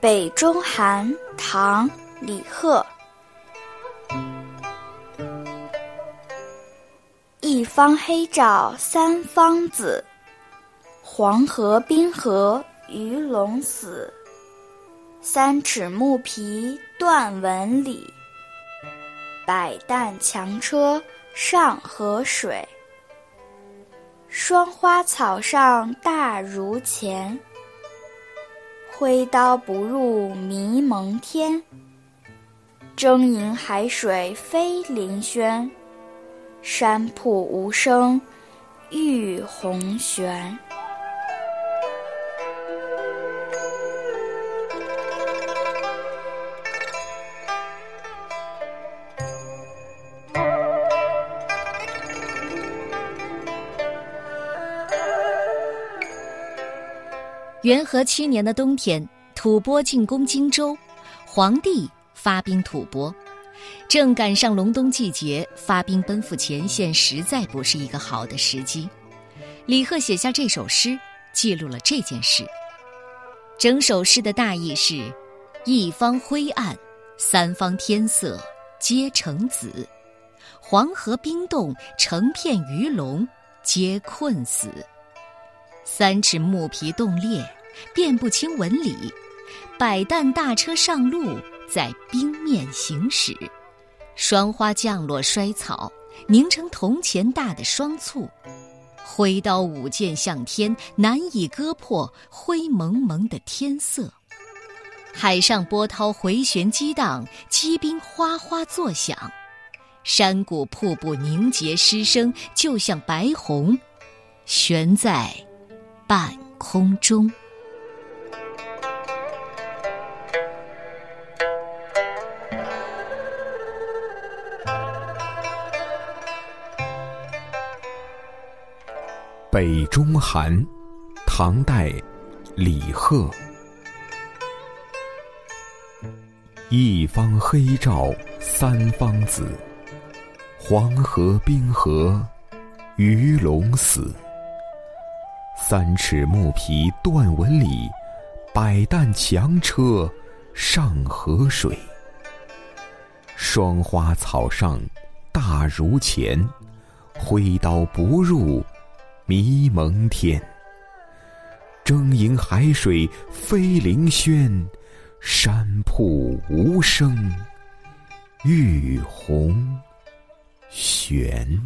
北中寒，唐·李贺。一方黑照三方紫，黄河冰河鱼龙死。三尺木皮断纹理，百担强车上河水。霜花草上大如钱，挥刀不入迷蒙天。争迎海水飞凌轩。山瀑无声玉红悬。元和七年的冬天，吐蕃进攻荆州，皇帝发兵吐蕃。正赶上隆冬季节，发兵奔赴前线，实在不是一个好的时机。李贺写下这首诗，记录了这件事。整首诗的大意是：一方灰暗，三方天色皆成紫；黄河冰冻，成片鱼龙皆困死；三尺木皮冻裂，辨不清纹理；百担大车上路，在冰面行驶。霜花降落衰草，凝成铜钱大的霜簇；挥刀舞剑向天，难以割破灰蒙蒙的天色。海上波涛回旋激荡，积冰哗哗作响；山谷瀑布凝结失声，就像白虹悬在半空中。北中寒，唐代，李贺。一方黑照三方紫，黄河冰河鱼龙死。三尺木皮断纹理，百担强车上河水。霜花草上大如钱，挥刀不入。迷蒙天，争银海水飞凌轩，山瀑无声玉红悬。